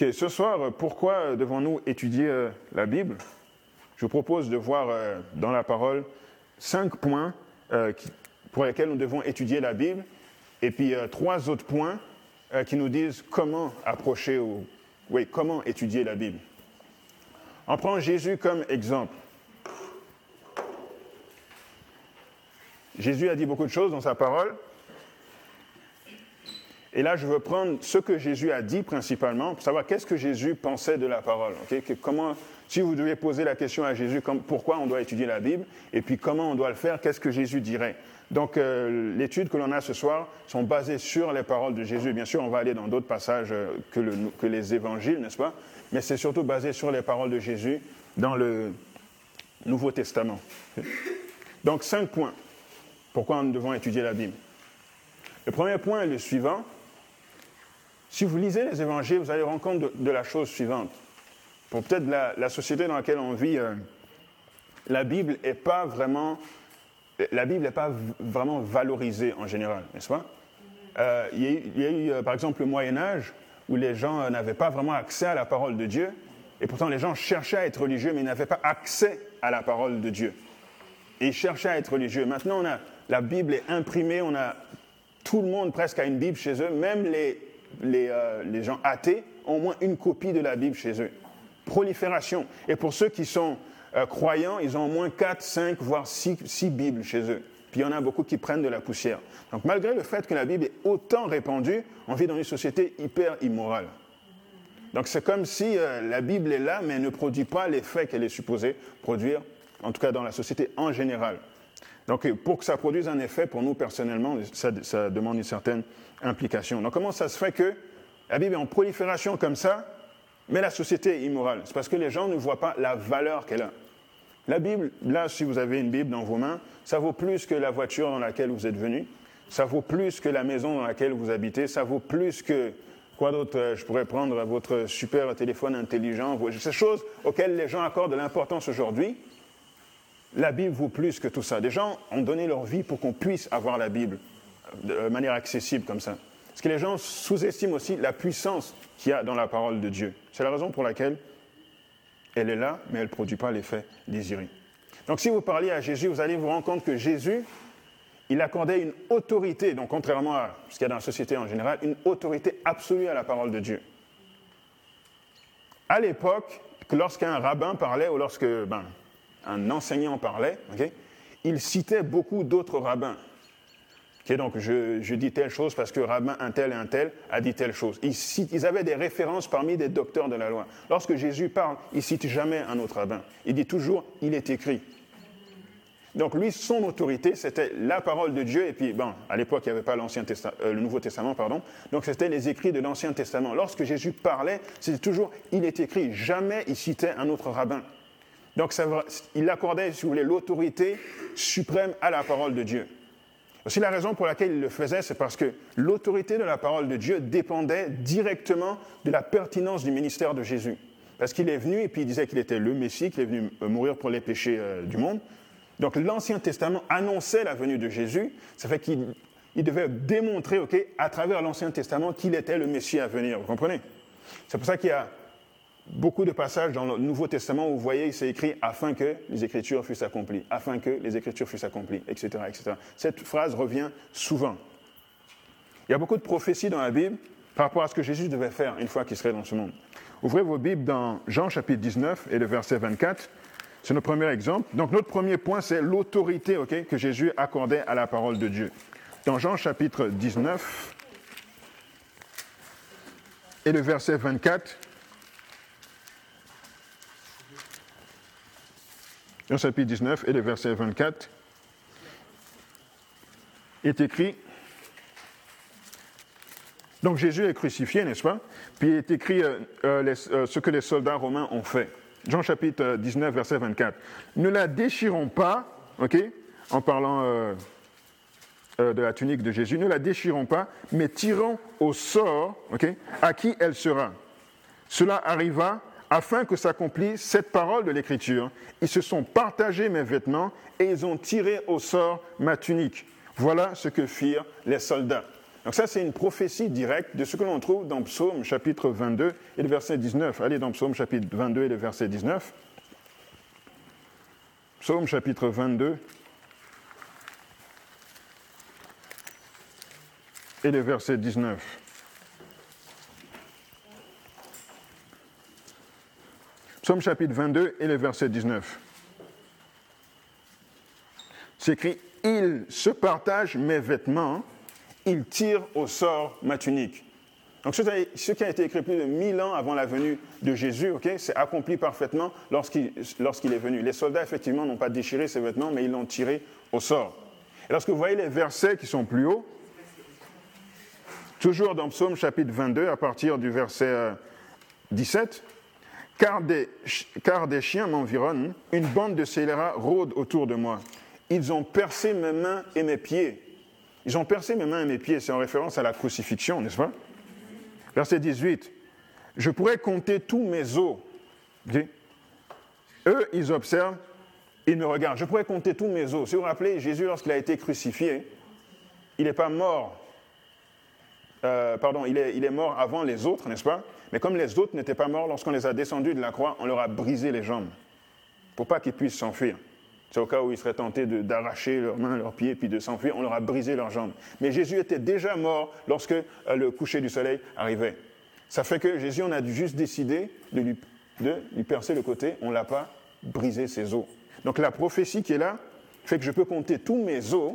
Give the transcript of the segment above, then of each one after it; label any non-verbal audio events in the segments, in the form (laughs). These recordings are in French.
Ce soir, pourquoi devons-nous étudier euh, la Bible? Je vous propose de voir euh, dans la parole cinq points euh, pour lesquels nous devons étudier la Bible, et puis trois autres points qui nous disent comment approcher ou comment étudier la Bible. On prend Jésus comme exemple. Jésus a dit beaucoup de choses dans sa parole. Et là, je veux prendre ce que Jésus a dit principalement pour savoir qu'est-ce que Jésus pensait de la parole. comment, si vous devez poser la question à Jésus, pourquoi on doit étudier la Bible, et puis comment on doit le faire, qu'est-ce que Jésus dirait? Donc, euh, l'étude que l'on a ce soir sont basées sur les paroles de Jésus. Bien sûr, on va aller dans d'autres passages euh, que les évangiles, n'est-ce pas? Mais c'est surtout basé sur les paroles de Jésus dans le Nouveau Testament. Donc, cinq points. Pourquoi nous devons étudier la Bible? Le premier point est le suivant si vous lisez les évangiles, vous allez rendre compte de, la chose suivante. Pour peut-être la, société dans laquelle on vit, euh, la Bible n'est pas vraiment, la Bible n'est pas vraiment valorisée en général, n'est-ce pas? Euh, il, y a eu, euh, par exemple, le Moyen Âge où les gens n'avaient pas vraiment accès à la parole de Dieu, et pourtant les gens cherchaient à être religieux, mais ils n'avaient pas accès à la parole de Dieu. Ils cherchaient à être religieux. Maintenant, on a, la Bible est imprimée, on a tout le monde presque a une Bible chez eux, même les euh, les, gens athées ont au moins une copie de la Bible chez eux. Prolifération. Et pour ceux qui sont euh, croyants, ils ont au moins 4, 5, voire 6, Bibles chez eux. Puis il y en a beaucoup qui prennent de la poussière. Donc malgré le fait que la Bible est autant répandue, on vit dans une société hyper immorale. Donc c'est comme si euh, la Bible est là, mais elle ne produit pas l'effet qu'elle est supposée produire, en tout cas dans la société en général. Donc pour que ça produise un effet, pour nous personnellement, ça, demande une certaine implication. Donc comment ça se fait que la Bible est en prolifération comme ça, mais la société est immorale? C'est parce que les gens ne voient pas la valeur qu'elle a. La Bible, là, si vous avez une Bible dans vos mains, ça vaut plus que la voiture dans laquelle vous êtes venu, ça vaut plus que la maison dans laquelle vous habitez, ça vaut plus que quoi d'autre euh, je pourrais prendre votre super téléphone intelligent, ces choses auxquelles les gens accordent de l'importance aujourd'hui. La Bible vaut plus que tout ça. Des gens ont donné leur vie pour qu'on puisse avoir la Bible de manière accessible comme ça. Parce que les gens sous-estiment aussi la puissance qu'il y a dans la parole de Dieu. C'est la raison pour laquelle elle est là, mais elle ne produit pas l'effet désiré. Donc si vous parliez à Jésus, vous allez vous rendre compte que Jésus, il accordait une autorité, donc contrairement à ce qu'il y a dans la société en général, une autorité absolue à la parole de Dieu. À l'époque, lorsqu'un rabbin parlait ou lorsque ben, un enseignant parlait, il citait beaucoup d'autres rabbins donc je, dis telle chose parce que rabbin un tel et un tel a dit telle chose. Ils, ils, avaient des références parmi des docteurs de la loi. Lorsque Jésus parle, il cite jamais un autre rabbin. Il dit toujours, il est écrit. Donc lui, son autorité, c'était la parole de Dieu. Et puis, bon, à l'époque, il n'y avait pas l'Ancien euh, le Nouveau Testament, pardon. Donc c'était les écrits de l'Ancien Testament. Lorsque Jésus parlait, c'était toujours, il est écrit. Jamais il citait un autre rabbin. Donc il accordait, si vous voulez, l'autorité suprême à la parole de Dieu. Aussi la raison pour laquelle il le faisait, c'est parce que l'autorité de la parole de Dieu dépendait directement de la pertinence du ministère de Jésus. Parce qu'il est venu et puis il disait qu'il était le Messie, qu'il est venu mourir pour les péchés euh, du monde. Donc l'Ancien Testament annonçait la venue de Jésus. Ça fait qu'il devait démontrer, ok, à travers l'Ancien Testament, qu'il était le Messie à venir. Vous comprenez? C'est pour ça qu'il y a beaucoup de passages dans le Nouveau Testament où vous voyez, c'est écrit afin que les Écritures fussent accomplies, afin que les Écritures fussent accomplies, etc., etc. Cette phrase revient souvent. Il y a beaucoup de prophéties dans la Bible par rapport à ce que Jésus devait faire une fois qu'il serait dans ce monde. Ouvrez vos Bibles dans Jean chapitre 19 et le verset 24. C'est notre premier exemple. Donc notre premier point, c'est l'autorité que Jésus accordait à la parole de Dieu. Dans Jean chapitre 19 et le verset 24, Jean chapitre 19 et le verset 24, est écrit, donc Jésus est crucifié, n'est-ce pas? Puis il est écrit euh, euh, euh, ce que les soldats romains ont fait. Jean chapitre 19, verset 24. Ne la déchirons pas, ok, en parlant de la tunique de Jésus, ne la déchirons pas, mais tirons au sort, ok, à qui elle sera. Cela arriva afin que s'accomplisse cette parole de l'Écriture. Ils se sont partagés mes vêtements et ils ont tiré au sort ma tunique. Voilà ce que firent les soldats. Donc ça, c'est une prophétie directe de ce que l'on trouve dans Psaume chapitre 22 et le verset 19. Allez dans Psaume chapitre 22 et le verset 19. Psaume chapitre 22 et le verset 19. Psaume chapitre 22 et le verset 19. C'est écrit Il se partage mes vêtements, il tire au sort ma tunique. Donc ce qui a été écrit plus de mille ans avant la venue de Jésus, c'est accompli parfaitement lorsqu'il est venu. Les soldats, effectivement, n'ont pas déchiré ses vêtements, mais ils l'ont tiré au sort. Et lorsque vous voyez les versets qui sont plus hauts, toujours dans Psaume chapitre 22, à partir du verset 17, euh, car des, car des chiens m'environnent, une bande de scélérats rôde autour de moi. Ils ont percé mes mains et mes pieds. Ils ont percé mes mains et mes pieds, c'est en référence à la crucifixion, n'est-ce pas? Verset 18. Je pourrais compter tous mes os. Eux, ils observent, ils me regardent. Je pourrais compter tous mes os. Si vous vous rappelez, Jésus, lorsqu'il a été crucifié, il n'est pas mort. Euh, pardon, il est, il est mort avant les autres, n'est-ce pas? Mais comme les autres n'étaient pas morts, lorsqu'on les a descendus de la croix, on leur a brisé les jambes pour pas qu'ils puissent s'enfuir. C'est au cas où ils seraient tentés d'arracher leurs mains, leurs pieds, puis de s'enfuir, on leur a brisé leurs jambes. Mais Jésus était déjà mort lorsque euh, le coucher du soleil arrivait. Ça fait que Jésus, on a juste décidé de lui, de lui percer le côté, on ne l'a pas brisé ses os. Donc la prophétie qui est là fait que je peux compter tous mes os,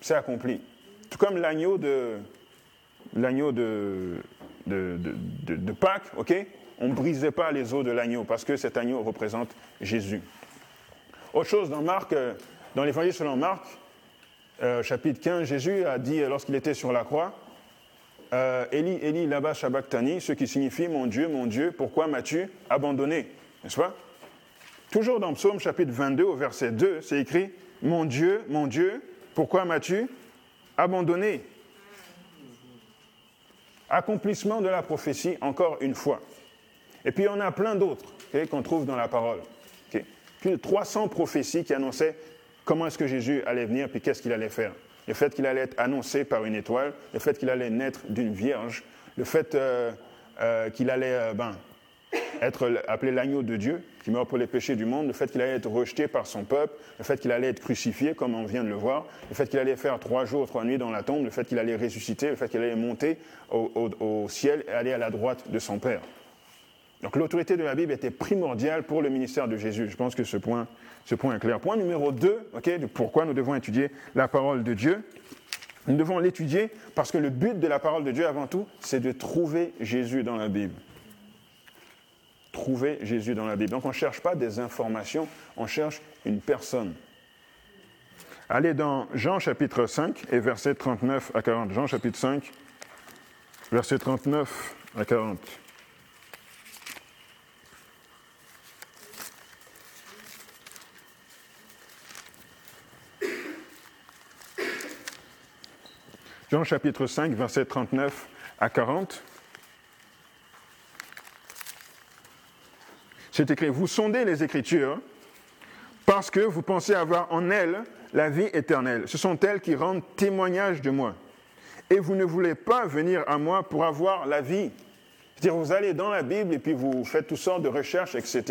c'est accompli. Tout comme l'agneau de, l'agneau de, de, Pâques, ok? On ne brisait pas les os de l'agneau parce que cet agneau représente Jésus. Autre chose, dans Marc, euh, dans l'évangile selon Marc, euh, chapitre 15, Jésus a dit euh, lorsqu'il était sur la croix, Eli, Eli, laba ce qui signifie Mon Dieu, mon Dieu, pourquoi m'as-tu abandonné? N'est-ce pas? Toujours dans Psaume chapitre 22 au verset 2, c'est écrit Mon Dieu, mon Dieu, pourquoi m'as-tu abandonné? Accomplissement de la prophétie, encore une fois. Et puis on a plein d'autres qu'on trouve dans la parole. Plus de 300 prophéties qui annonçaient comment est-ce que Jésus allait venir, puis qu'est-ce qu'il allait faire. Le fait qu'il allait être annoncé par une étoile, le fait qu'il allait naître d'une vierge, le fait euh, euh, qu'il allait euh, ben, être appelé l'agneau de Dieu, qui meurt pour les péchés du monde, le fait qu'il allait être rejeté par son peuple, le fait qu'il allait être crucifié, comme on vient de le voir, le fait qu'il allait faire trois jours, trois nuits dans la tombe, le fait qu'il allait ressusciter, le fait qu'il allait monter au, ciel et aller à la droite de son Père. Donc l'autorité de la Bible était primordiale pour le ministère de Jésus. Je pense que ce point, ce point est clair. Point numéro deux, ok, de pourquoi nous devons étudier la parole de Dieu. Nous devons l'étudier parce que le but de la parole de Dieu, avant tout, c'est de trouver Jésus dans la Bible trouver Jésus dans la Bible. Donc on ne cherche pas des informations, on cherche une personne. Allez dans Jean chapitre 5 et verset 39 à 40. Jean chapitre 5, verset 39 à 40. Jean chapitre 5, verset 39 à 40. C'est écrit, vous sondez les Écritures parce que vous pensez avoir en elles la vie éternelle. Ce sont elles qui rendent témoignage de moi. Et vous ne voulez pas venir à moi pour avoir la vie. C'est-à-dire, vous allez dans la Bible et puis vous faites toutes sortes de recherches, etc.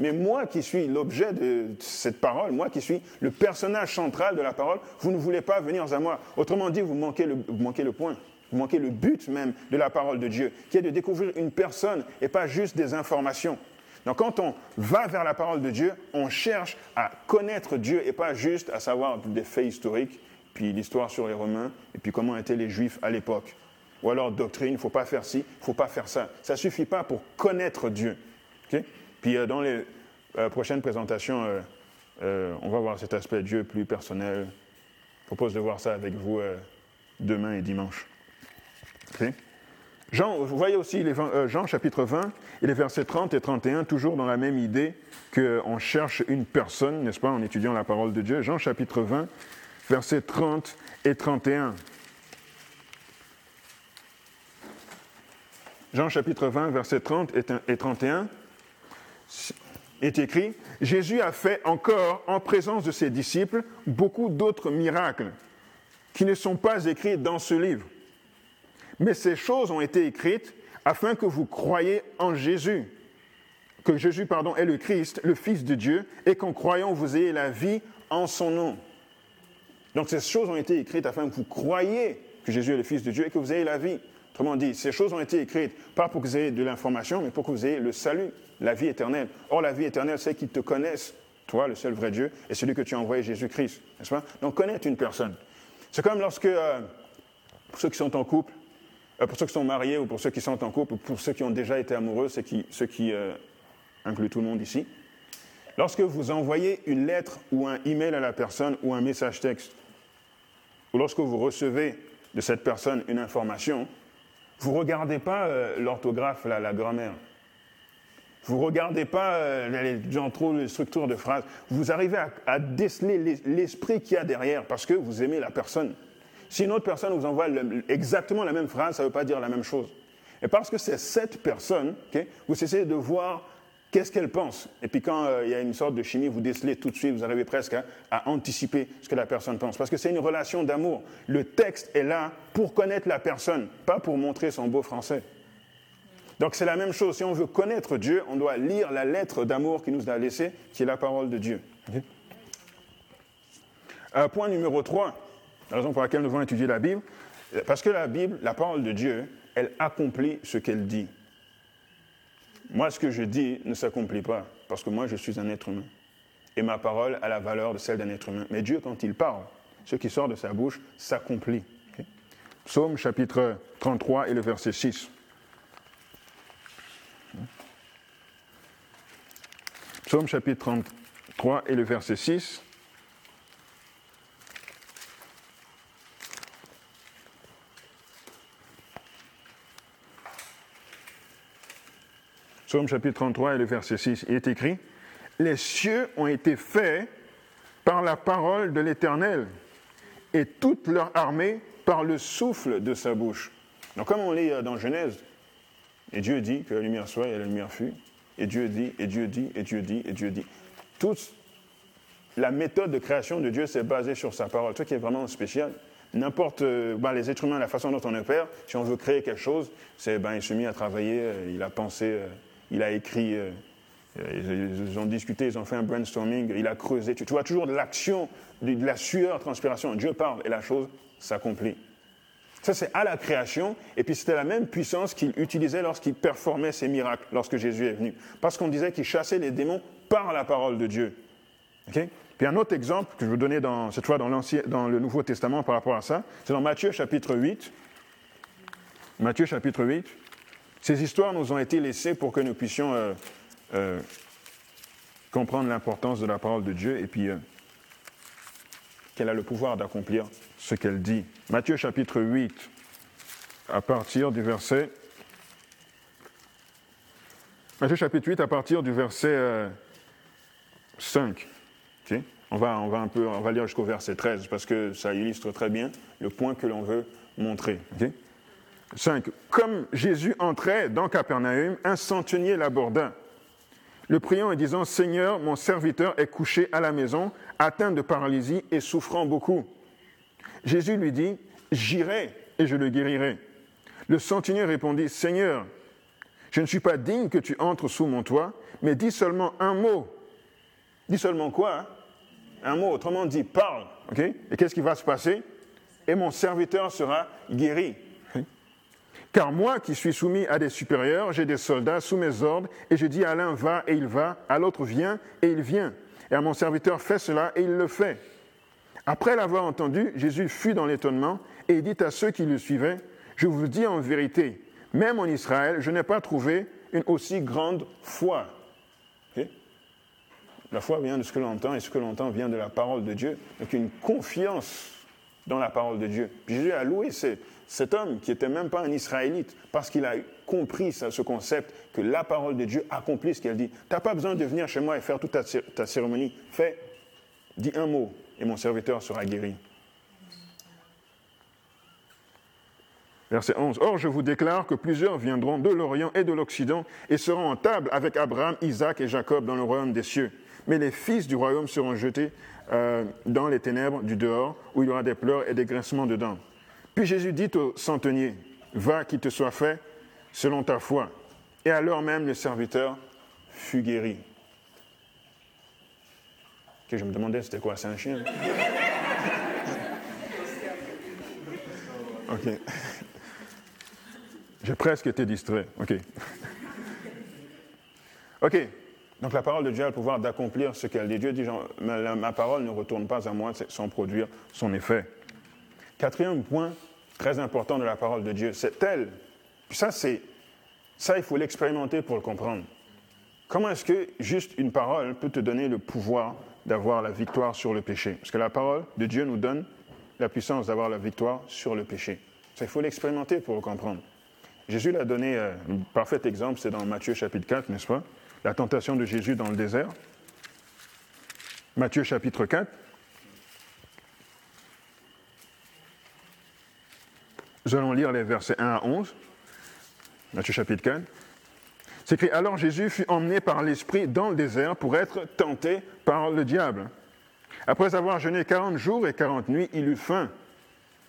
Mais moi qui suis l'objet de cette parole, moi qui suis le personnage central de la parole, vous ne voulez pas venir à moi. Autrement dit, vous manquez le, manquez le point. Vous manquez le but même de la parole de Dieu, qui est de découvrir une personne et pas juste des informations. Donc quand on va vers la parole de Dieu, on cherche à connaître Dieu et pas juste à savoir des faits historiques, puis l'histoire sur les Romains, et puis comment étaient les Juifs à l'époque. Ou alors doctrine, il ne faut pas faire ci, il ne faut pas faire ça. Ça ne suffit pas pour connaître Dieu. puis euh, dans les euh, prochaines présentations, euh, on va voir cet aspect Dieu plus personnel. Je propose de voir ça avec vous demain et dimanche. Jean, vous voyez aussi euh, Jean chapitre 20 et les versets 30 et 31, toujours dans la même idée qu'on cherche une personne, n'est-ce pas, en étudiant la parole de Dieu. Jean chapitre 20, versets 30 et 31. Jean chapitre 20, versets 30 et 31 est écrit, Jésus a fait encore en présence de ses disciples beaucoup d'autres miracles qui ne sont pas écrits dans ce livre. Mais ces choses ont été écrites afin que vous croyiez en Jésus, que Jésus pardon, est le Christ, le Fils de Dieu, et qu'en croyant vous ayez la vie en son nom. Donc ces choses ont été écrites afin que vous croyiez que Jésus est le Fils de Dieu et que vous ayez la vie. Autrement dit, ces choses ont été écrites pas pour que vous ayez de l'information, mais pour que vous ayez le salut, la vie éternelle. Or, la vie éternelle, c'est qu'ils te connaissent, toi, le seul vrai Dieu, et celui que tu as envoyé, Jésus-Christ. N'est-ce pas? Donc, connaître une personne. C'est comme lorsque, euh, pour ceux qui sont en couple, pour ceux qui sont mariés ou pour ceux qui sont en couple, ou pour ceux qui ont déjà été amoureux, ce qui, ce qui euh, inclut tout le monde ici, lorsque vous envoyez une lettre ou un email à la personne ou un message texte, ou lorsque vous recevez de cette personne une information, vous ne regardez pas euh, l'orthographe, la, grammaire. Vous ne regardez pas euh, les, trop les structures de phrases. Vous arrivez à, déceler l'esprit qu'il y a derrière parce que vous aimez la personne. Si une autre personne vous envoie exactement la même phrase, ça ne veut pas dire la même chose. Et parce que c'est cette personne, vous essayez de voir qu'est-ce qu'elle pense. Et puis quand euh, il y a une sorte de chimie, vous décelez tout de suite, vous arrivez presque à, anticiper ce que la personne pense. Parce que c'est une relation d'amour. Le texte est là pour connaître la personne, pas pour montrer son beau français. Donc c'est la même chose. Si on veut connaître Dieu, on doit lire la lettre d'amour qu'il nous a laissée, qui est la parole de Dieu. Euh, point numéro 3, la raison pour laquelle nous devons étudier la Bible, parce que la Bible, la parole de Dieu, elle accomplit ce qu'elle dit. Moi, ce que je dis ne s'accomplit pas, parce que moi, je suis un être humain. Et ma parole a la valeur de celle d'un être humain. Mais Dieu, quand il parle, ce qui sort de sa bouche s'accomplit. Psaume chapitre 33 et le verset 6. Psaume chapitre 33 et le verset 6. Psaume chapitre 33 et le verset 6, il est écrit, Les cieux ont été faits par la parole de l'Éternel et toute leur armée par le souffle de sa bouche. Donc comme on lit euh, dans Genèse, et Dieu dit que la lumière soit et la lumière fut, et Dieu dit, et Dieu dit, et Dieu dit, et Dieu dit. Toute la méthode de création de Dieu, c'est basée sur sa parole. Ce qui est vraiment spécial. N'importe, euh, ben, les êtres humains, la façon dont on opère, si on veut créer quelque chose, c'est ben, il se mit à travailler, euh, il a pensé il a écrit, ils ont discuté, ils ont fait un brainstorming, il a creusé. Tu, vois toujours de l'action, de, la sueur, transpiration. Dieu parle et la chose s'accomplit. Ça, c'est à la création, et puis c'était la même puissance qu'il utilisait lorsqu'il performait ses miracles, lorsque Jésus est venu. Parce qu'on disait qu'il chassait les démons par la parole de Dieu. Puis un autre exemple que je veux donner dans, cette fois dans, dans le Nouveau Testament par rapport à ça, c'est dans Matthieu chapitre 8. Matthieu chapitre 8. Ces histoires nous ont été laissées pour que nous puissions euh, euh, comprendre l'importance de la parole de Dieu et puis euh, qu'elle a le pouvoir d'accomplir ce qu'elle dit. Matthieu chapitre 8, à partir du verset... Matthieu chapitre 8, à partir du verset 5. On, va, un peu, on va lire jusqu'au verset 13 parce que ça illustre très bien le point que l'on veut montrer. 5. Comme Jésus entrait dans Capernaum, un centenier l'aborda, le priant et disant Seigneur, mon serviteur est couché à la maison, atteint de paralysie et souffrant beaucoup. Jésus lui dit J'irai et je le guérirai. Le centenier répondit Seigneur, je ne suis pas digne que tu entres sous mon toit, mais dis seulement un mot. Dis seulement quoi hein? Un mot, autrement dit, parle. et qu'est-ce qui va se passer? Et mon serviteur sera guéri. Car moi qui suis soumis à des supérieurs, j'ai des soldats sous mes ordres, et je dis à l'un va et il va, à l'autre viens et il vient, et à mon serviteur fais cela et il le fait. Après l'avoir entendu, Jésus fut dans l'étonnement et dit à ceux qui le suivaient, je vous dis en vérité, même en Israël, je n'ai pas trouvé une aussi grande foi. La foi vient de ce que l'on entend et ce que l'on entend vient de la parole de Dieu. Donc une confiance dans la parole de Dieu. Jésus a loué cet homme qui n'était même pas un Israélite parce qu'il a compris ce concept que la parole de Dieu accomplit ce qu'elle dit. Tu n'as pas besoin de venir chez moi et faire toute ta, cérémonie. Fais, dis un mot et mon serviteur sera guéri. Verset 11. Or, je vous déclare que plusieurs viendront de l'Orient et de l'Occident et seront en table avec Abraham, Isaac et Jacob dans le royaume des cieux. Mais les fils du royaume seront jetés euh, dans les ténèbres du dehors, où il y aura des pleurs et des grincements de dents. Puis Jésus dit au centenier, va qu'il te soit fait selon ta foi. Et alors même le serviteur fut guéri. Je me demandais c'était quoi, c'est un chien? (laughs) Ok. J'ai presque été distrait. Ok. Ok. Donc la parole de Dieu a le pouvoir d'accomplir ce qu'elle dit. Dieu dit, ma, parole ne retourne pas à moi sans produire son effet. Quatrième point très important de la parole de Dieu, c'est elle. Ça, c'est, ça, il faut l'expérimenter pour le comprendre. Comment est-ce que juste une parole peut te donner le pouvoir d'avoir la victoire sur le péché? Parce que la parole de Dieu nous donne la puissance d'avoir la victoire sur le péché. Ça, il faut l'expérimenter pour le comprendre. Jésus l'a donné euh, un parfait exemple, c'est dans Matthieu chapitre 4, n'est-ce pas? La tentation de Jésus dans le désert. Matthieu chapitre 4. Nous allons lire les versets 1 à 11. Matthieu chapitre 4. C'est écrit Alors Jésus fut emmené par l'Esprit dans le désert pour être tenté par le diable. Après avoir jeûné 40 jours et 40 nuits, il eut faim.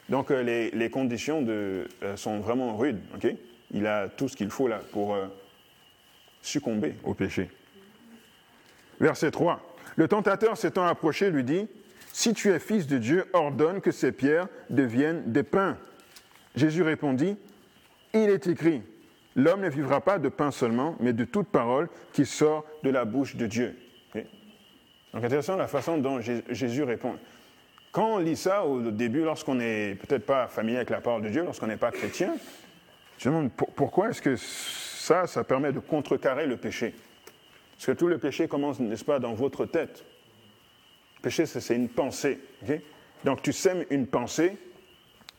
Donc euh, les, conditions de, euh, sont vraiment rudes. il a tout ce qu'il faut là pour euh, succomber au péché. Verset 3. Le tentateur s'étant approché lui dit, Si tu es fils de Dieu, ordonne que ces pierres deviennent des pains. Jésus répondit, Il est écrit, L'homme ne vivra pas de pain seulement, mais de toute parole qui sort de la bouche de Dieu. Donc intéressant la façon dont Jésus répond. Quand on lit ça au début, lorsqu'on n'est peut-être pas familier avec la parole de Dieu, lorsqu'on n'est pas chrétien, je me demande pourquoi est-ce que ça, ça permet de contrecarrer le péché? Parce que tout le péché commence, n'est-ce pas, dans votre tête. Le péché, c'est une pensée. Donc tu sèmes une pensée,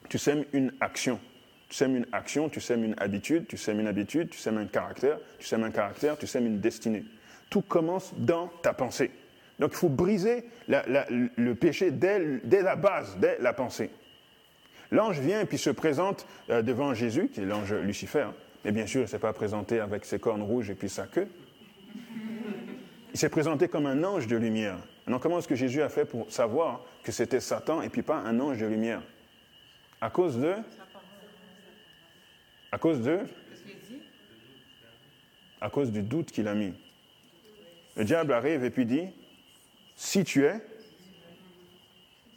tu sèmes une action. Tu sèmes une action, tu sèmes une habitude, tu sèmes une habitude, tu sèmes un caractère, tu sèmes un caractère, tu sèmes une destinée. Tout commence dans ta pensée. Donc il faut briser le péché dès, la base, dès la pensée. L'ange vient et puis se présente euh, devant Jésus, qui est l'ange Lucifer. Mais bien sûr, il ne s'est pas présenté avec ses cornes rouges et puis sa queue. Il s'est présenté comme un ange de lumière. Alors comment est-ce que Jésus a fait pour savoir que c'était Satan et puis pas un ange de lumière? À cause de? À cause de? À cause du doute qu'il a mis. Le diable arrive et puis dit si tu es,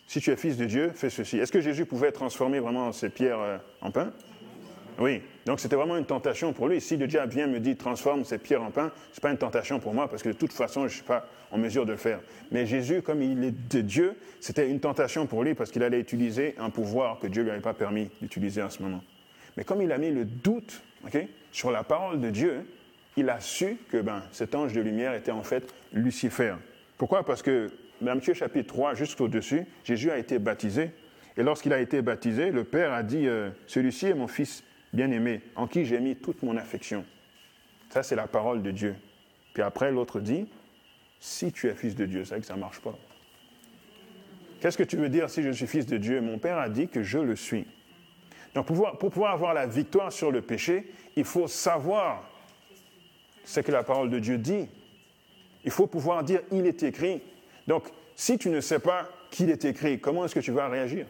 si tu es fils de Dieu, fais ceci. Est-ce que Jésus pouvait transformer vraiment ces pierres euh, en pain? Oui. Donc c'était vraiment une tentation pour lui. Si le diable vient me dit transforme ces pierres en pain, ce n'est pas une tentation pour moi parce que de toute façon, je ne suis pas en mesure de le faire. Mais Jésus, comme il est de Dieu, c'était une tentation pour lui parce qu'il allait utiliser un pouvoir que Dieu ne lui avait pas permis d'utiliser à ce moment. Mais comme il a mis le doute sur la parole de Dieu, il a su que ben, cet ange de lumière était en fait Lucifer. Pourquoi? Parce que Matthieu chapitre 3, juste au-dessus, Jésus a été baptisé. Et lorsqu'il a été baptisé, le Père a dit, euh, celui-ci est mon Fils bien-aimé, en qui j'ai mis toute mon affection. Ça, c'est la parole de Dieu. Puis après, l'autre dit, si tu es fils de Dieu, c'est vrai que ça ne marche pas. Qu'est-ce que tu veux dire si je suis fils de Dieu? Mon Père a dit que je le suis. Donc pour pouvoir, avoir la victoire sur le péché, il faut savoir ce que la parole de Dieu dit. Il faut pouvoir dire il est écrit. Donc, si tu ne sais pas qu'il est écrit, comment est-ce que tu vas réagir?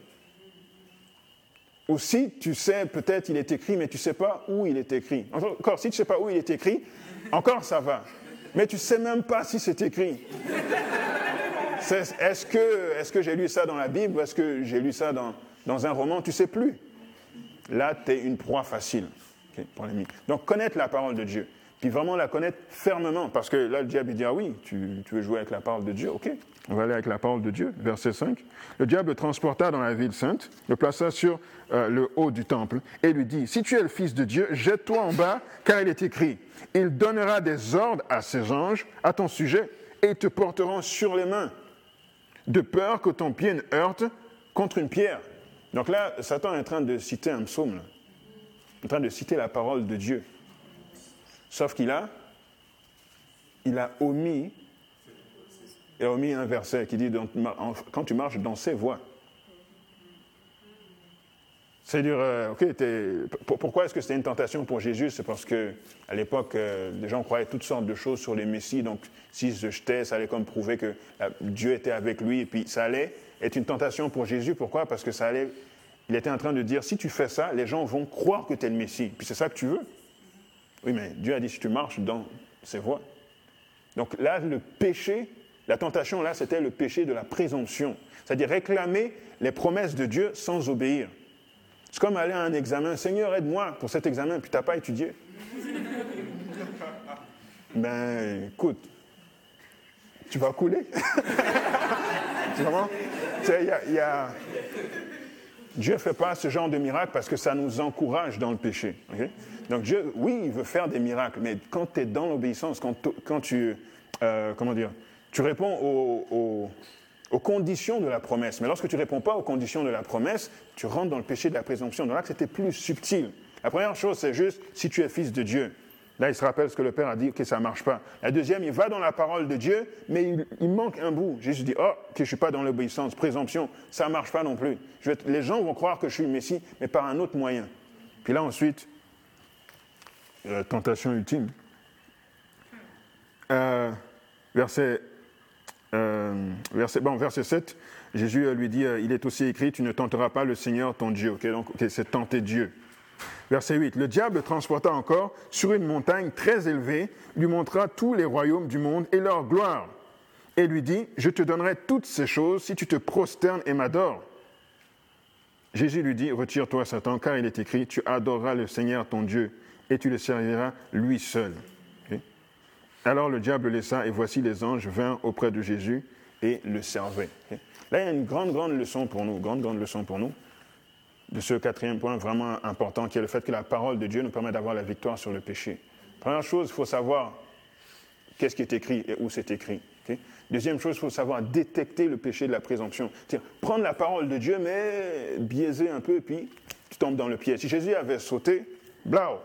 Ou si tu sais peut-être il est écrit, mais tu ne sais pas où il est écrit. Encore, si tu ne sais pas où il est écrit, encore ça va. Mais tu ne sais même pas si c'est écrit. Est-ce que, est que j'ai lu ça dans la Bible ou est-ce que j'ai lu ça dans, dans un roman? Tu ne sais plus. Là, tu es une proie facile Donc, connaître la parole de Dieu puis vraiment la connaître fermement, parce que là, le diable, il dit, ah oui, tu, veux jouer avec la parole de Dieu, ok, on va aller avec la parole de Dieu, verset 5. Le diable le transporta dans la ville sainte, le plaça sur euh, le haut du temple, et lui dit, si tu es le Fils de Dieu, jette-toi en bas, car il est écrit, il donnera des ordres à ses anges à ton sujet, et ils te porteront sur les mains, de peur que ton pied ne heurte contre une pierre. Donc là, Satan est en train de citer un psaume, en train de citer la parole de Dieu. Sauf qu'il a, il a omis, a omis un verset qui dit quand tu marches dans ses voies. C'est-à-dire, euh, ok, pourquoi est-ce que c'était une tentation pour Jésus? C'est parce que à l'époque, euh, les gens croyaient toutes sortes de choses sur les messies. Donc, s'il se jetait, ça allait comme prouver que euh, Dieu était avec lui. Et puis, ça allait être une tentation pour Jésus. Pourquoi? Parce que ça allait il était en train de dire, si tu fais ça, les gens vont croire que tu es le Messie. Puis c'est ça que tu veux? Oui, mais Dieu a dit, si tu marches dans ses voies. Donc là, le péché, la tentation, là, c'était le péché de la présomption. C'est-à-dire réclamer les promesses de Dieu sans obéir. C'est comme aller à un examen. Seigneur, aide-moi pour cet examen, puis tu n'as pas étudié. (laughs) ben, écoute, tu vas couler. (laughs) Vraiment il y a, Dieu ne fait pas ce genre de miracle parce que ça nous encourage dans le péché. Donc Dieu, oui, il veut faire des miracles, mais quand tu es dans l'obéissance, quand, quand, tu, euh, comment dire, tu réponds aux, conditions de la promesse. Mais lorsque tu ne réponds pas aux conditions de la promesse, tu rentres dans le péché de la présomption. Donc là, c'était plus subtil. La première chose, c'est juste si tu es fils de Dieu. Là, il se rappelle ce que le Père a dit, que ça ne marche pas. La deuxième, il va dans la parole de Dieu, mais il, manque un bout. Jésus dit, oh, que je ne suis pas dans l'obéissance, présomption, ça ne marche pas non plus. les gens vont croire que je suis le Messie, mais par un autre moyen. Puis là, ensuite, la tentation ultime. Euh, verset, euh, verset, bon, verset 7, Jésus lui dit, euh, il est aussi écrit, tu ne tenteras pas le Seigneur ton Dieu. donc, c'est tenter Dieu. Verset 8. Le diable le transporta encore sur une montagne très élevée, lui montra tous les royaumes du monde et leur gloire, et lui dit, je te donnerai toutes ces choses si tu te prosternes et m'adores. Jésus lui dit, retire-toi Satan, car il est écrit, tu adoreras le Seigneur ton Dieu, et tu le serviras lui seul. Alors le diable laissa, et voici les anges vinrent auprès de Jésus et le servaient. Là, il y a une grande, grande leçon pour nous, grande, grande leçon pour nous de ce quatrième point vraiment important, qui est le fait que la parole de Dieu nous permet d'avoir la victoire sur le péché. Première chose, il faut savoir qu'est-ce qui est écrit et où c'est écrit. Deuxième chose, il faut savoir détecter le péché de la présomption. Prendre la parole de Dieu, mais biaiser un peu, et puis tu tombes dans le piège. Si Jésus avait sauté, blau,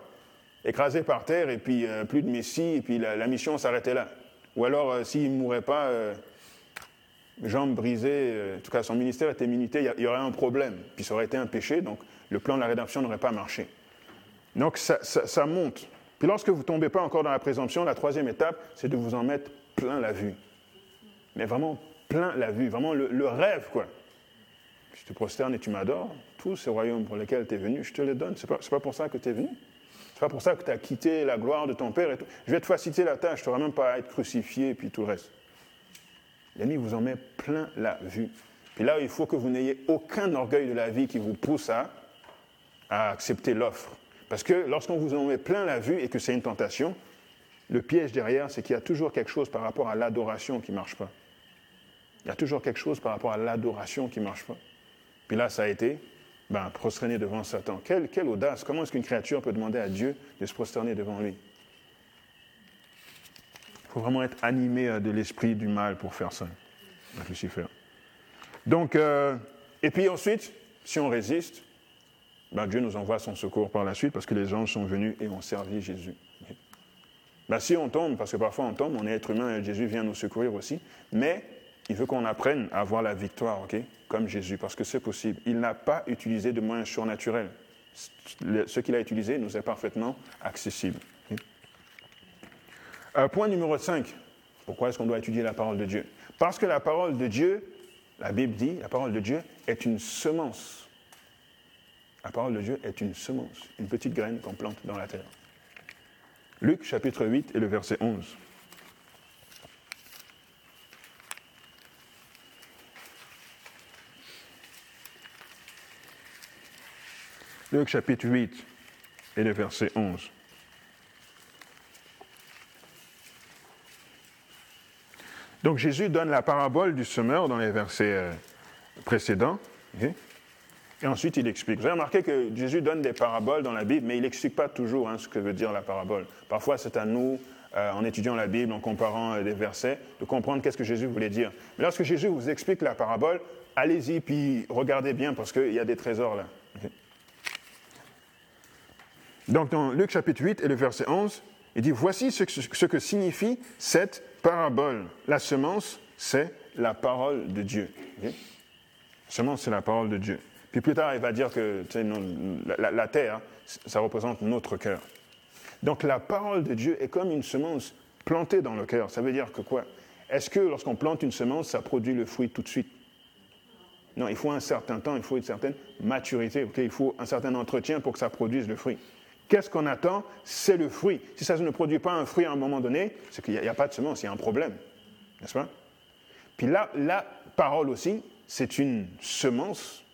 écrasé par terre, et puis euh, plus de Messie, et puis la, mission s'arrêtait là. Ou alors, euh, s'il ne mourait pas, euh, jambes brisées, euh, en tout cas son ministère était minité, il y, aurait un problème, puis ça aurait été un péché, donc le plan de la rédemption n'aurait pas marché. Donc ça, monte. Puis lorsque vous ne tombez pas encore dans la présomption, la troisième étape, c'est de vous en mettre plein la vue. Mais vraiment plein la vue, vraiment le, rêve, quoi. Je te prosterne et tu m'adores, tous ces royaumes pour lesquels tu es venu, je te les donne. Ce n'est pas, pas, pour ça que tu es venu. Ce n'est pas pour ça que tu as quitté la gloire de ton Père et tout. Je vais te faciliter la tâche, tu n'auras même pas à être crucifié et puis tout le reste. L'ennemi vous en met plein la vue. Puis là, il faut que vous n'ayez aucun orgueil de la vie qui vous pousse à, accepter l'offre. Parce que lorsqu'on vous en met plein la vue et que c'est une tentation, le piège derrière, c'est qu'il y a toujours quelque chose par rapport à l'adoration qui ne marche pas. Il y a toujours quelque chose par rapport à l'adoration qui ne marche pas. Puis là, ça a été ben, prosterner devant Satan. Quelle, audace Comment est-ce qu'une créature peut demander à Dieu de se prosterner devant lui? Faut vraiment être animé euh, de l'esprit du mal pour faire ça, Lucifer. Donc, euh, et puis ensuite, si on résiste, ben Dieu nous envoie son secours par la suite parce que les anges sont venus et ont servi Jésus. Ben si on tombe, parce que parfois on tombe, on est être humain et Jésus vient nous secourir aussi, mais il veut qu'on apprenne à avoir la victoire, ok, comme Jésus, parce que c'est possible. Il n'a pas utilisé de moyens surnaturels. Ce qu'il a utilisé nous est parfaitement accessible. Euh, point numéro 5. Pourquoi est-ce qu'on doit étudier la parole de Dieu? Parce que la parole de Dieu, la Bible dit, la parole de Dieu est une semence. La parole de Dieu est une semence, une petite graine qu'on plante dans la terre. Luc chapitre 8 et le verset 11. Luc chapitre 8 et le verset 11. Donc Jésus donne la parabole du semeur dans les versets euh, précédents. Et ensuite, il explique. Vous avez remarqué que Jésus donne des paraboles dans la Bible, mais il n'explique pas toujours hein, ce que veut dire la parabole. Parfois, c'est à nous, euh, en étudiant la Bible, en comparant euh, des versets, de comprendre qu'est-ce que Jésus voulait dire. Mais lorsque Jésus vous explique la parabole, allez-y, puis regardez bien, parce qu'il y a des trésors là. Donc, dans Luc chapitre 8 et le verset 11, il dit, voici ce que signifie cette parabole. La semence, c'est la parole de Dieu. La semence, c'est la parole de Dieu. Puis plus tard, il va dire que la, terre, ça représente notre cœur. Donc la parole de Dieu est comme une semence plantée dans le cœur. Ça veut dire que quoi Est-ce que lorsqu'on plante une semence, ça produit le fruit tout de suite? Non, il faut un certain temps, il faut une certaine maturité, il faut un certain entretien pour que ça produise le fruit. Qu'est-ce qu'on attend? C'est le fruit. Si ça ne produit pas un fruit à un moment donné, c'est qu'il n'y a, pas de semence, il y a un problème. N'est-ce pas? Puis là, la parole aussi, c'est une semence.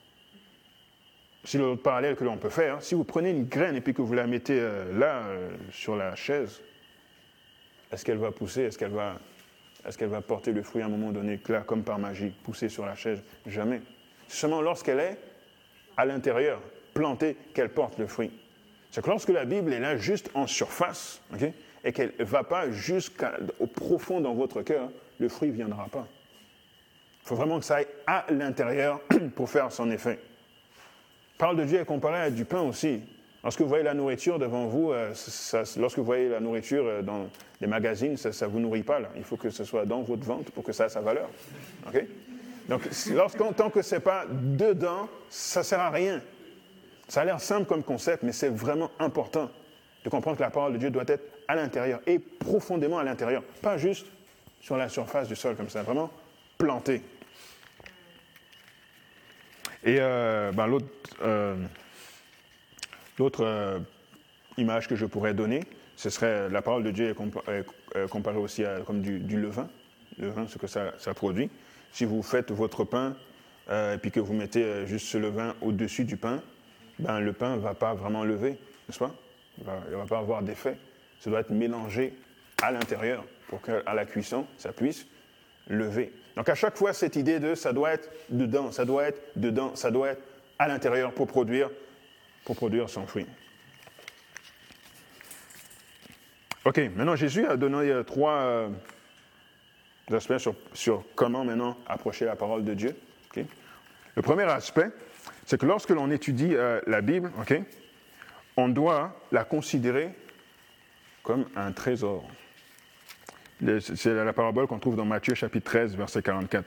C'est l'autre parallèle que l'on peut faire. Si vous prenez une graine et puis que vous la mettez euh, là, euh, sur la chaise, est-ce qu'elle va pousser? Est-ce qu'elle va, est va porter le fruit à un moment donné, là, comme par magie, pousser sur la chaise? Jamais. Seulement lorsqu'elle est à l'intérieur, plantée, qu'elle porte le fruit. C'est que lorsque la Bible est là juste en surface, et qu'elle ne va pas jusqu'au profond dans votre cœur, le fruit ne viendra pas. Il faut vraiment que ça aille à l'intérieur (clears throat) pour faire son effet. Parole de Dieu est comparée à du pain aussi. Lorsque vous voyez la nourriture devant vous, euh, lorsque vous voyez la nourriture euh, dans les magazines, ça ne vous nourrit pas. Il faut que ce soit dans votre ventre pour que ça ait sa valeur. Donc, lorsqu'on, tant que ce n'est pas dedans, ça ne sert à rien. Ça a l'air simple comme concept, mais c'est vraiment important de comprendre que la parole de Dieu doit être à l'intérieur et profondément à l'intérieur, pas juste sur la surface du sol comme ça, vraiment planté. Et euh, ben, l'autre, euh, euh, image que je pourrais donner, ce serait la parole de Dieu est comparée aussi à, comme du, levain, le levain, ce que ça, ça, produit. Si vous faites votre pain et puis que vous mettez juste ce levain au-dessus du pain, ben, le pain ne va pas vraiment lever, n'est-ce pas? Il ne va, pas avoir d'effet. Ça doit être mélangé à l'intérieur pour qu'à la cuisson, ça puisse lever. Donc à chaque fois, cette idée de ça doit être dedans, ça doit être dedans, ça doit être à l'intérieur pour produire, pour produire son fruit. OK, maintenant Jésus a donné euh, trois euh, aspects sur, comment maintenant approcher la parole de Dieu. Le premier aspect, c'est que lorsque l'on étudie euh, la Bible, on doit la considérer comme un trésor. C'est la parabole qu'on trouve dans Matthieu chapitre 13, verset 44.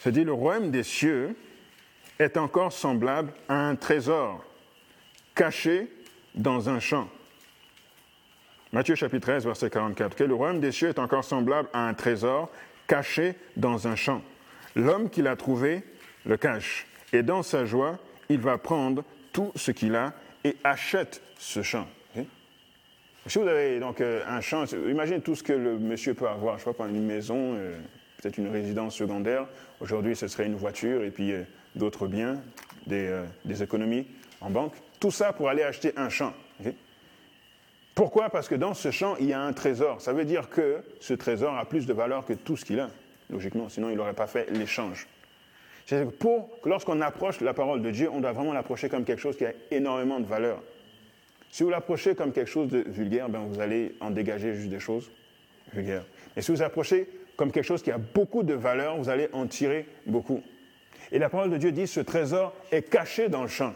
C'est dit, le royaume des cieux est encore semblable à un trésor caché dans un champ. Matthieu chapitre 13, verset 44. le royaume des cieux est encore semblable à un trésor caché dans un champ. L'homme qui l'a trouvé le cache et dans sa joie, il va prendre tout ce qu'il a et achète ce champ. Si vous avez donc euh, un champ, imaginez tout ce que le monsieur peut avoir. Je sais pas, une maison, euh, peut-être une résidence secondaire. Aujourd'hui, ce serait une voiture et puis euh, d'autres biens, des, économies en banque. Tout ça pour aller acheter un champ. Pourquoi? Parce que dans ce champ, il y a un trésor. Ça veut dire que ce trésor a plus de valeur que tout ce qu'il a, logiquement. Sinon, il n'aurait pas fait l'échange. C'est pour que lorsqu'on approche la parole de Dieu, on doit vraiment l'approcher comme quelque chose qui a énormément de valeur. Si vous l'approchez comme quelque chose de vulgaire, ben vous allez en dégager juste des choses vulgaires. Et si vous approchez comme quelque chose qui a beaucoup de valeur, vous allez en tirer beaucoup. Et la parole de Dieu dit, ce trésor est caché dans le champ.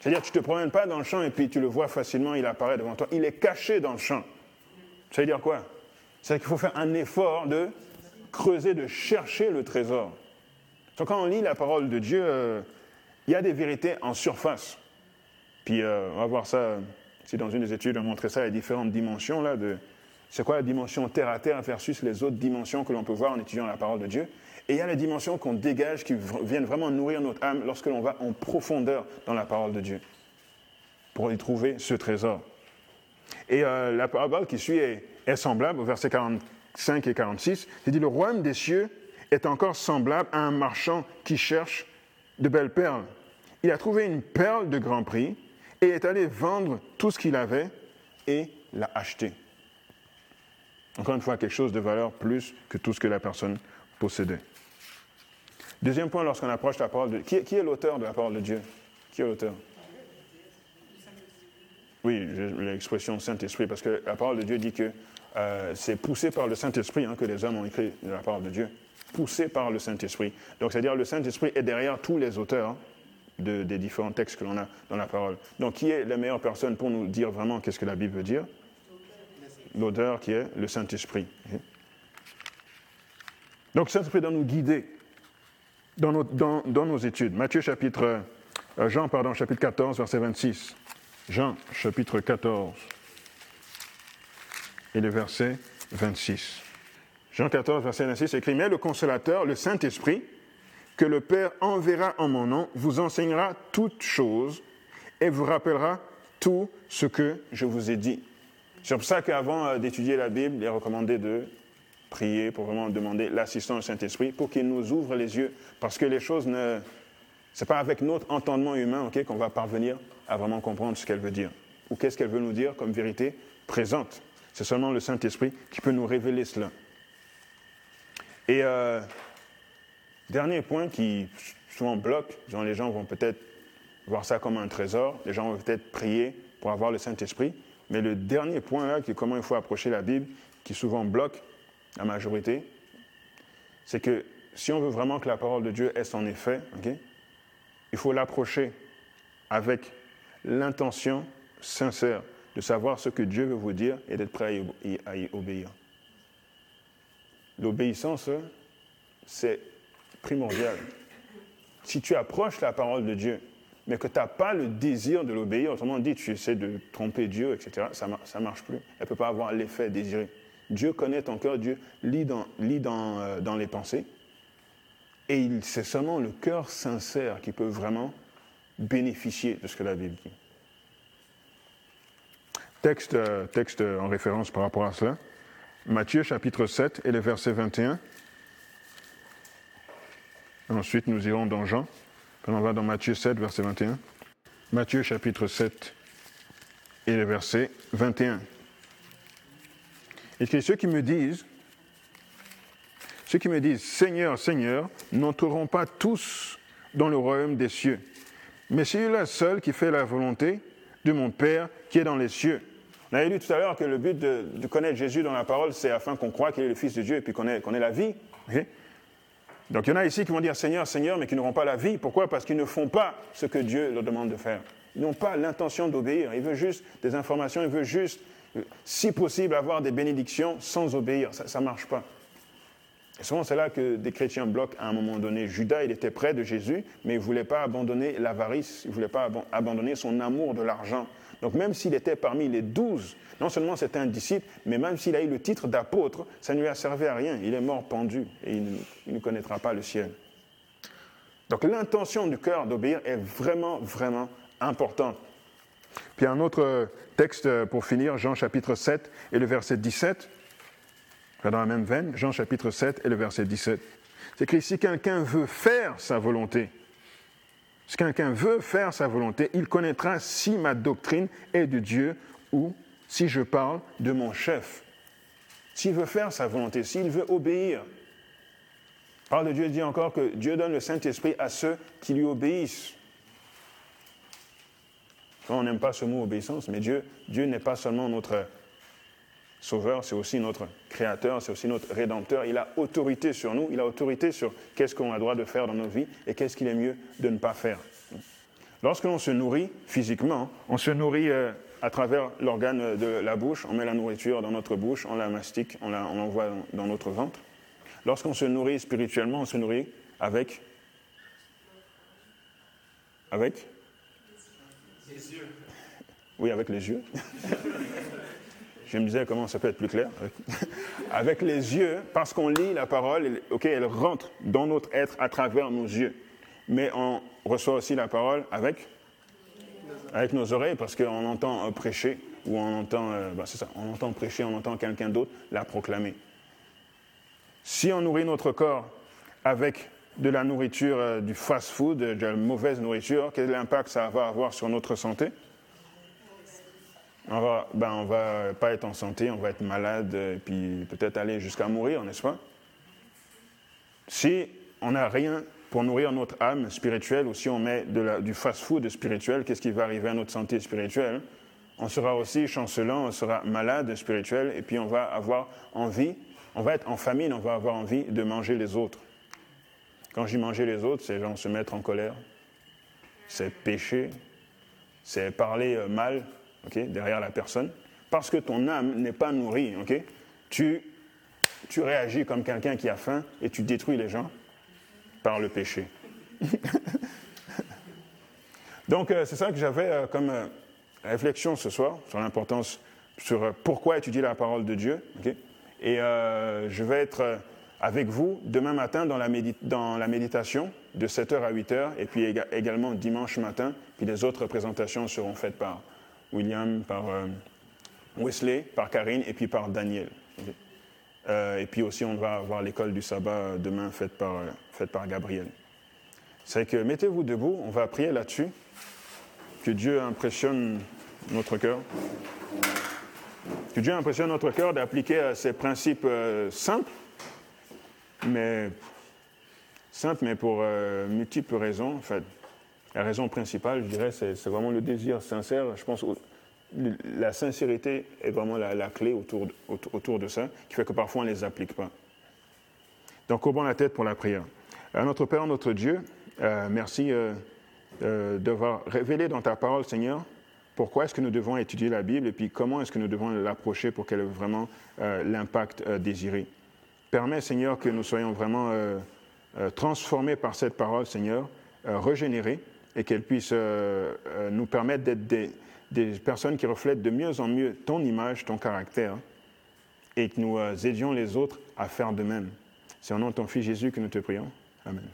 C'est-à-dire, tu ne te promènes pas dans le champ et puis tu le vois facilement, il apparaît devant toi. Il est caché dans le champ. Ça veut dire quoi? C'est qu'il faut faire un effort de creuser, de chercher le trésor. Donc quand on lit la parole de Dieu, euh, il y a des vérités en surface. Puis euh, on va voir ça, si dans une des études on montrait ça, les différentes dimensions là de c'est quoi la dimension terre à terre versus les autres dimensions que l'on peut voir en étudiant la parole de Dieu. Et il y a les dimensions qu'on dégage qui viennent vraiment nourrir notre âme lorsque l'on va en profondeur dans la parole de Dieu pour y trouver ce trésor. Et euh, la parole qui suit est, est semblable au verset 45 et 46. Il dit Le royaume des cieux est encore semblable à un marchand qui cherche de belles perles. Il a trouvé une perle de grand prix et est allé vendre tout ce qu'il avait et l'a acheté. Encore une fois, quelque chose de valeur plus que tout ce que la personne possédait. Deuxième point, lorsqu'on approche la parole de Dieu, qui est l'auteur de la parole de Dieu? Qui est l'auteur? Oui, l'expression Saint-Esprit, parce que la parole de Dieu dit que euh, c'est poussé par le Saint-Esprit hein, que les hommes ont écrit la parole de Dieu poussé par le Saint-Esprit. Donc, c'est-à-dire le Saint-Esprit est derrière tous les auteurs des différents textes que l'on a dans la parole. Donc, qui est la meilleure personne pour nous dire vraiment qu'est-ce que la Bible veut dire? L'auteur qui est le Saint-Esprit. Donc, le Saint-Esprit doit nous guider dans nos, dans, nos études. Matthieu chapitre, euh, Jean, pardon, chapitre 14, verset 26. Jean, chapitre 14, et le verset 26. Jean 14, verset 26 écrit, mais le consolateur, le Saint-Esprit, que le Père enverra en mon nom vous enseignera toutes choses et vous rappellera tout ce que je vous ai dit. C'est pour ça qu'avant euh, d'étudier la Bible, il est recommandé de prier pour vraiment demander l'assistance du Saint-Esprit pour qu'il nous ouvre les yeux. Parce que les choses ne. Ce n'est pas avec notre entendement humain qu'on va parvenir à vraiment comprendre ce qu'elle veut dire. Ou qu'est-ce qu'elle veut nous dire comme vérité présente. C'est seulement le Saint-Esprit qui peut nous révéler cela. Et euh, dernier point qui souvent bloque, les gens vont peut-être voir ça comme un trésor, les gens vont peut-être prier pour avoir le Saint-Esprit, mais le dernier point là, qui comment il faut approcher la Bible, qui souvent bloque la majorité, c'est que si on veut vraiment que la parole de Dieu ait son effet, il faut l'approcher avec l'intention sincère de savoir ce que Dieu veut vous dire et d'être prêt à y obéir. L'obéissance, c'est primordial. Si tu approches la parole de Dieu, mais que tu n'as pas le désir de l'obéir, autrement dit, tu essaies de tromper Dieu, etc., ça ne marche plus. Elle ne peut pas avoir l'effet désiré. Dieu connaît ton cœur, Dieu lit dans, euh, les pensées. Et c'est seulement le cœur sincère qui peut vraiment bénéficier de ce que la Bible dit. Texte, euh, texte en référence par rapport à cela. Matthieu chapitre 7 et le verset 21. Ensuite, nous irons dans Jean. on va dans Matthieu 7, verset 21. Matthieu chapitre 7 et le verset 21. Et ceux qui me disent, ceux qui me disent Seigneur, Seigneur, n'entreront pas tous dans le royaume des cieux, mais celui-là seul qui fait la volonté de mon Père qui est dans les cieux. On avait lu tout à l'heure que le but de, connaître Jésus dans la parole, c'est afin qu'on croit qu'il est le Fils de Dieu et puis qu'on ait, la vie. Donc il y en a ici qui vont dire Seigneur, Seigneur, mais qui n'auront pas la vie. Pourquoi? Parce qu'ils ne font pas ce que Dieu leur demande de faire. Ils n'ont pas l'intention d'obéir. Ils veulent juste des informations, ils veulent juste, si possible, avoir des bénédictions sans obéir. Ça ne marche pas. Et souvent, c'est là que des chrétiens bloquent à un moment donné. Judas, il était près de Jésus, mais il ne voulait pas abandonner l'avarice, il ne voulait pas abandonner son amour de l'argent. Donc même s'il était parmi les douze, non seulement c'était un disciple, mais même s'il a eu le titre d'apôtre, ça ne lui a servi à rien. Il est mort pendu et il ne, connaîtra pas le ciel. Donc l'intention du cœur d'obéir est vraiment, vraiment importante. Puis un autre texte pour finir, Jean chapitre 7 et le verset 17, dans la même veine, Jean chapitre 7 et le verset 17. C'est écrit, si quelqu'un veut faire sa volonté, si quelqu'un veut faire sa volonté, il connaîtra si ma doctrine est de Dieu ou si je parle de mon chef. S'il veut faire sa volonté, s'il veut obéir. La parole de Dieu dit encore que Dieu donne le Saint-Esprit à ceux qui lui obéissent. On n'aime pas ce mot obéissance, mais Dieu, Dieu n'est pas seulement notre sauveur, c'est aussi notre créateur, c'est aussi notre rédempteur. Il a autorité sur nous, il a autorité sur qu'est-ce qu'on a le droit de faire dans nos vies et qu'est-ce qu'il est mieux de ne pas faire. Lorsque l'on se nourrit physiquement, on se nourrit euh, à travers l'organe de la bouche, on met la nourriture dans notre bouche, on la mastique, on l'envoie dans notre ventre. Lorsqu'on se nourrit spirituellement, on se nourrit avec... Avec? Les yeux. Oui, avec les yeux. (laughs) Je me disais comment ça peut être plus clair. (laughs) Avec les yeux, parce qu'on lit la parole, ok, elle rentre dans notre être à travers nos yeux. Mais on reçoit aussi la parole avec, avec nos oreilles, parce qu'on entend prêcher, ou on entend, euh, ben, c'est ça, on entend prêcher, on entend quelqu'un d'autre la proclamer. Si on nourrit notre corps avec de la nourriture, euh, du fast-food, de la mauvaise nourriture, quel impact ça va avoir sur notre santé? On va, ben, on va pas être en santé, on va être malade, et puis peut-être aller jusqu'à mourir, n'est-ce pas? Si on n'a rien pour nourrir notre âme spirituelle, ou si on met du fast-food spirituel, qu'est-ce qui va arriver à notre santé spirituelle? On sera aussi chancelant, on sera malade spirituel, et puis on va avoir envie, on va être en famine, on va avoir envie de manger les autres. Quand j'y manger les autres, c'est genre se mettre en colère, c'est pécher, c'est parler euh, mal, derrière la personne, parce que ton âme n'est pas nourrie, tu, tu réagis comme quelqu'un qui a faim et tu détruis les gens par le péché. (laughs) Donc euh, c'est ça que j'avais euh, comme euh, réflexion ce soir sur l'importance, sur pourquoi étudier la parole de Dieu. Et je vais être avec vous demain matin dans la, dans la, méditation de 7h à 8h et puis également dimanche matin. Puis les autres présentations seront faites par William, par euh, Wesley, par Karine et puis par Daniel. Euh, et puis aussi, on va avoir l'école du sabbat demain faite par, faite par Gabriel. C'est que mettez-vous debout, on va prier là-dessus. Que Dieu impressionne notre cœur. Que Dieu impressionne notre cœur d'appliquer ces principes simples mais simple, mais pour euh, multiples raisons. En fait, la raison principale, je dirais, c'est, vraiment le désir sincère. Je pense que la sincérité est vraiment la, clé autour de, ça, qui fait que parfois on ne les applique pas. Donc, courbons la tête pour la prière. À notre Père, notre Dieu, euh, merci euh, d'avoir révélé dans ta parole, Seigneur, pourquoi est-ce que nous devons étudier la Bible et puis comment est-ce que nous devons l'approcher pour qu'elle ait vraiment l'impact désiré. Permets, Seigneur, que nous soyons vraiment euh, euh, transformés par cette parole, Seigneur, euh, régénérés, et qu'elle puisse nous permettre d'être des, personnes qui reflètent de mieux en mieux ton image, ton caractère, et que nous aidions les autres à faire de même. C'est au nom de ton Fils Jésus que nous te prions. Amen.